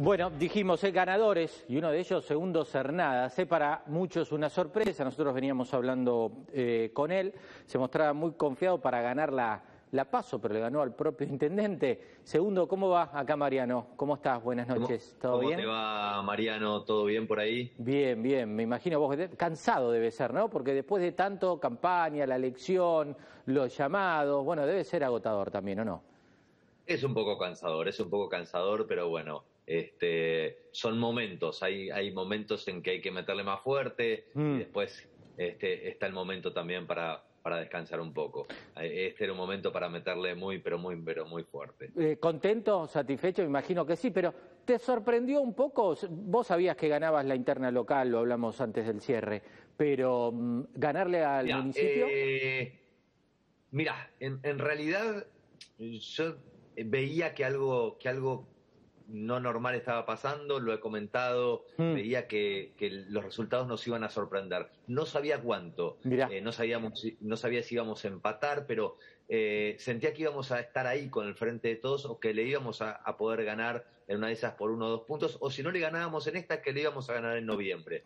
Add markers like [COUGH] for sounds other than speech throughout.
Bueno, dijimos eh, ganadores y uno de ellos, Segundo Cernadas, eh, para muchos una sorpresa. Nosotros veníamos hablando eh, con él, se mostraba muy confiado para ganar la, la paso, pero le ganó al propio [LAUGHS] intendente. Segundo, ¿cómo va acá Mariano? ¿Cómo estás? Buenas noches. ¿Todo bien? ¿Cómo te va Mariano? ¿Todo bien por ahí? Bien, bien. Me imagino vos cansado debe ser, ¿no? Porque después de tanto campaña, la elección, los llamados, bueno, debe ser agotador también, ¿o no? Es un poco cansador, es un poco cansador, pero bueno, este, son momentos, hay, hay momentos en que hay que meterle más fuerte y mm. después este, está el momento también para, para descansar un poco. Este era un momento para meterle muy, pero muy, pero muy fuerte. Eh, ¿Contento, satisfecho? Me imagino que sí, pero ¿te sorprendió un poco? Vos sabías que ganabas la interna local, lo hablamos antes del cierre, pero mm, ¿ganarle al municipio? Eh, mira, en, en realidad yo veía que algo, que algo no normal estaba pasando, lo he comentado, hmm. veía que, los resultados nos iban a sorprender. No sabía cuánto, eh, no, sabíamos, no sabía si íbamos a empatar, pero eh, sentía que íbamos a estar ahí con el frente de todos o que le íbamos a, poder ganar en una de esas por uno o dos puntos, o si no le ganábamos en esta, que le íbamos a ganar en noviembre.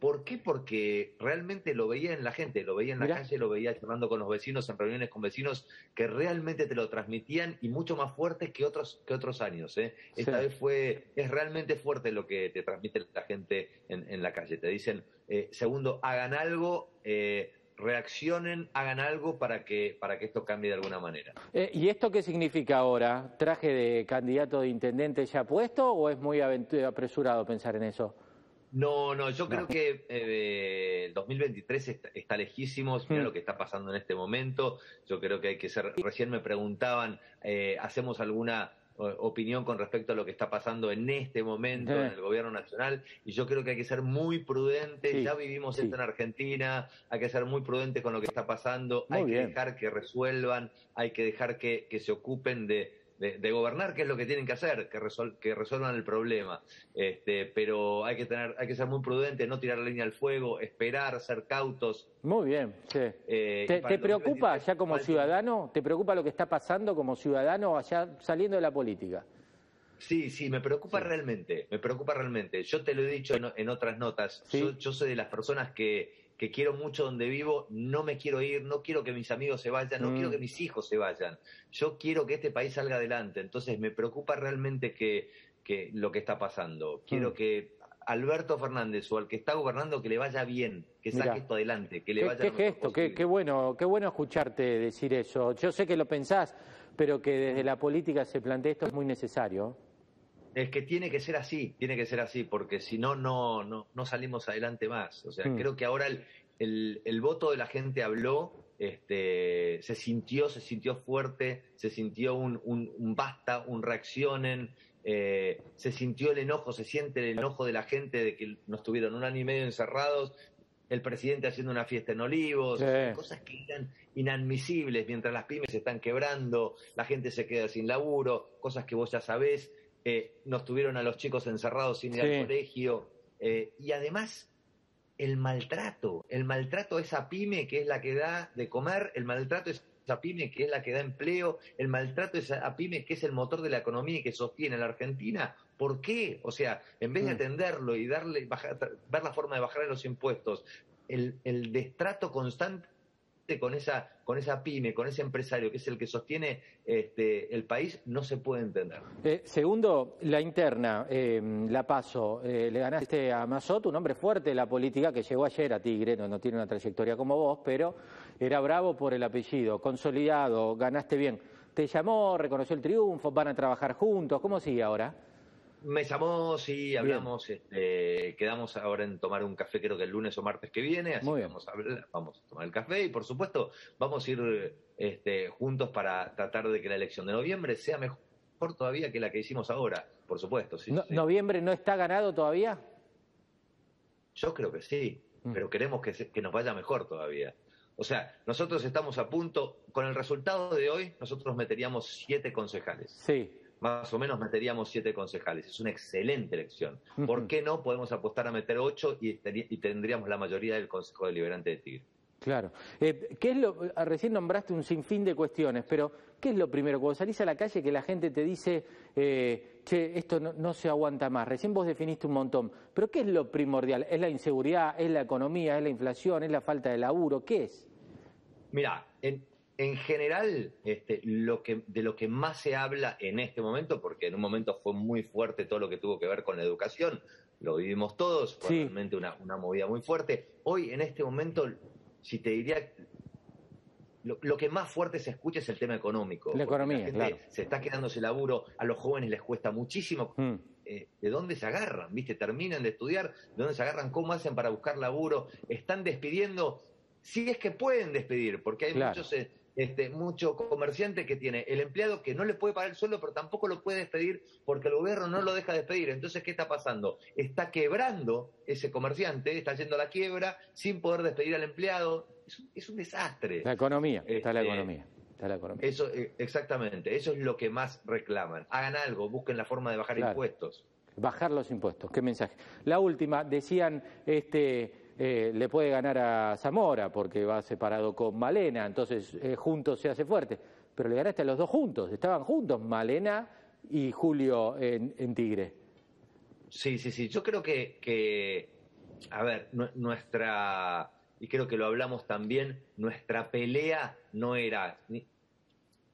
¿Por qué? Porque realmente lo veía en la gente, lo veía en la calle, lo veía charlando con los vecinos, en reuniones con vecinos, que realmente te lo transmitían y mucho más fuerte que otros, que otros años. ¿eh? Esta vez fue, es realmente fuerte lo que te transmite la gente en, la calle. Te dicen, eh, segundo, hagan algo. Eh, reaccionen, hagan algo para que, para que esto cambie de alguna manera. Eh, ¿Y esto qué significa ahora? ¿Traje de candidato de intendente ya puesto o es muy apresurado pensar en eso? No, no, yo creo que eh, el 2023 está, lejísimo, mira mm. lo que está pasando en este momento, yo creo que hay que ser, recién me preguntaban, eh, ¿hacemos alguna opinión con respecto a lo que está pasando en este momento en el gobierno nacional. Y yo creo que hay que ser muy prudente, ya vivimos esto en Argentina, hay que ser muy prudente con lo que está pasando, hay que dejar que resuelvan, hay que dejar que se ocupen de, de, gobernar, que es lo que tienen que hacer, que, que resuelvan el problema. Este, pero hay que tener, hay que ser muy prudente, no tirar la línea al fuego, esperar, ser cautos. Muy bien, sí. Eh, ¿Te, preocupa ya como ciudadano? ¿Te preocupa lo que está pasando como ciudadano allá saliendo de la política? Sí, sí, me preocupa realmente, me preocupa realmente. Yo te lo he dicho en, otras notas, yo soy de las personas que que quiero mucho donde vivo, no me quiero ir, no quiero que mis amigos se vayan, no quiero mm. que mis hijos se vayan. Yo quiero que este país salga adelante. Entonces me preocupa realmente que, que lo que está pasando. Quiero mm. que Alberto Fernández o al que está gobernando que le vaya bien, que saque esto adelante, que le vaya ¿Qué, gesto? Qué, qué, bueno, qué bueno escucharte decir eso. Yo sé que lo pensás, pero que desde la política se plantea esto es muy necesario. Es que tiene que ser así, tiene que ser así, porque si no, no, no, salimos adelante más. O sea, hmm. creo que ahora el, el, voto de la gente habló, este, se sintió, se sintió fuerte, se sintió un, un, basta, un reaccionen, eh, se sintió el enojo, se siente el enojo de la gente de que nos tuvieron un año y medio encerrados, el presidente haciendo una fiesta en Olivos, cosas que eran inadmisibles mientras las pymes se están quebrando, la gente se queda sin laburo, cosas que vos ya sabés eh, nos tuvieron a los chicos encerrados sin ir al colegio, eh, y además el maltrato, el maltrato a esa pyme que es la que da de comer, el maltrato a esa pyme que es la que da empleo, el maltrato a esa pyme que es el motor de la economía y que sostiene la Argentina. ¿Por qué? O sea, en vez de mm. atenderlo y darle, ver la forma de bajar los impuestos, el, el destrato constante con esa, con esa pyme, con ese empresario que es el que sostiene este, el país, no se puede entender. Eh, segundo, la interna, eh, la paso, eh, le ganaste a Mazot, un hombre fuerte de la política que llegó ayer a Tigre, no, no tiene una trayectoria como vos, pero era bravo por el apellido, consolidado, ganaste bien. Te llamó, reconoció el triunfo, van a trabajar juntos, ¿cómo sigue ahora? Me llamó, sí, hablamos, este, quedamos ahora en tomar un café creo que el lunes o martes que viene, así que vamos a, vamos a tomar el café y por supuesto vamos a ir este, juntos para tratar de que la elección de noviembre sea mejor todavía que la que hicimos ahora, por supuesto. Sí, ¿Noviembre no está ganado todavía? Yo creo que sí, mm. pero queremos que, que nos vaya mejor todavía. O sea, nosotros estamos a punto, con el resultado de hoy, nosotros meteríamos siete concejales. Sí más o menos meteríamos siete concejales. Es una excelente elección. ¿Por qué no podemos apostar a meter ocho y, y tendríamos la mayoría del Consejo Deliberante de Tigre? Claro. Eh, ¿qué es lo, ah, recién nombraste un sinfín de cuestiones, pero ¿qué es lo primero? Cuando salís a la calle que la gente te dice, eh, che, esto no, se aguanta más. Recién vos definiste un montón, pero ¿qué es lo primordial? ¿Es la inseguridad? ¿Es la economía? ¿Es la inflación? ¿Es la falta de laburo? ¿Qué es? Mira, en, en general, este, lo que, de lo que más se habla en este momento, porque en un momento fue muy fuerte todo lo que tuvo que ver con la educación, lo vivimos todos, fue realmente una, una, movida muy fuerte. Hoy, en este momento, si te diría, lo, que más fuerte se escucha es el tema económico. La economía, claro. Se está quedando ese laburo, a los jóvenes les cuesta muchísimo. Mm. Eh, ¿De dónde se agarran? ¿Viste? Terminan de estudiar, ¿de dónde se agarran? ¿Cómo hacen para buscar laburo? Están despidiendo, si es que pueden despedir, porque hay muchos... Este, mucho comerciante que tiene el empleado que no le puede pagar el sueldo, pero tampoco lo puede despedir porque el gobierno no lo deja despedir. Entonces, ¿qué está pasando? Está quebrando ese comerciante, está yendo a la quiebra sin poder despedir al empleado. Es un, desastre. La economía, está la este, economía. Está la economía. Eso, eh, exactamente, eso es lo que más reclaman. Hagan algo, busquen la forma de bajar impuestos. Bajar los impuestos, qué mensaje. La última, decían, este, eh, le puede ganar a Zamora porque va separado con Malena, entonces eh, juntos se hace fuerte. Pero le ganaste a los dos juntos, estaban juntos, Malena y Julio en, Tigre. Sí, sí, sí. Yo creo que, que a ver, nuestra, y creo que lo hablamos también, nuestra pelea no era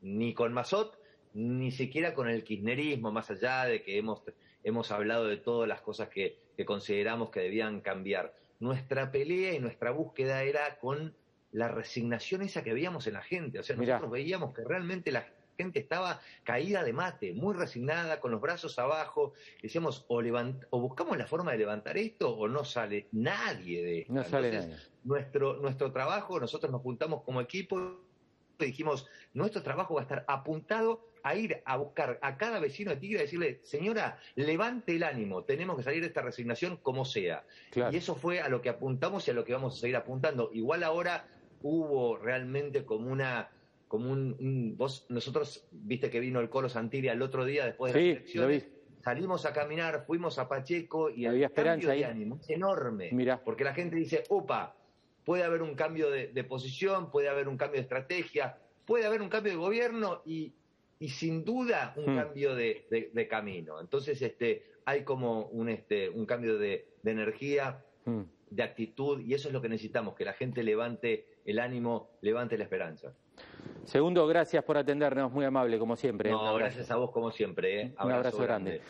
ni, con Mazot, ni siquiera con el kirchnerismo, más allá de que hemos, hemos hablado de todas las cosas que consideramos que debían cambiar nuestra pelea y nuestra búsqueda era con la resignación esa que veíamos en la gente. O sea, nosotros veíamos que realmente la gente estaba caída de mate, muy resignada, con los brazos abajo. Decíamos, o, o buscamos la forma de levantar esto o no sale nadie de esto. No sale nadie. Nuestro, nuestro trabajo, nosotros nos juntamos como equipo dijimos, nuestro trabajo va a estar apuntado a ir a buscar a cada vecino de Tigre y decirle, señora, levante el ánimo, tenemos que salir de esta resignación como sea. Y eso fue a lo que apuntamos y a lo que vamos a seguir apuntando. Igual ahora hubo realmente como una como un, vos nosotros viste que vino el Colo Santiria el otro día después de las elecciones salimos a caminar fuimos a Pacheco y había esperanza de ánimo es enorme porque la gente dice opa puede haber un cambio de, de posición puede haber un cambio de estrategia puede haber un cambio de gobierno y, y sin duda un hmm. cambio de, camino. Entonces, este, hay como un, este, un cambio de, energía, hmm. de actitud, y eso es lo que necesitamos, que la gente levante el ánimo, levante la esperanza. Segundo, gracias por atendernos, muy amable como siempre. ¿eh? No, gracias a vos como siempre. ¿eh? Un abrazo, grande.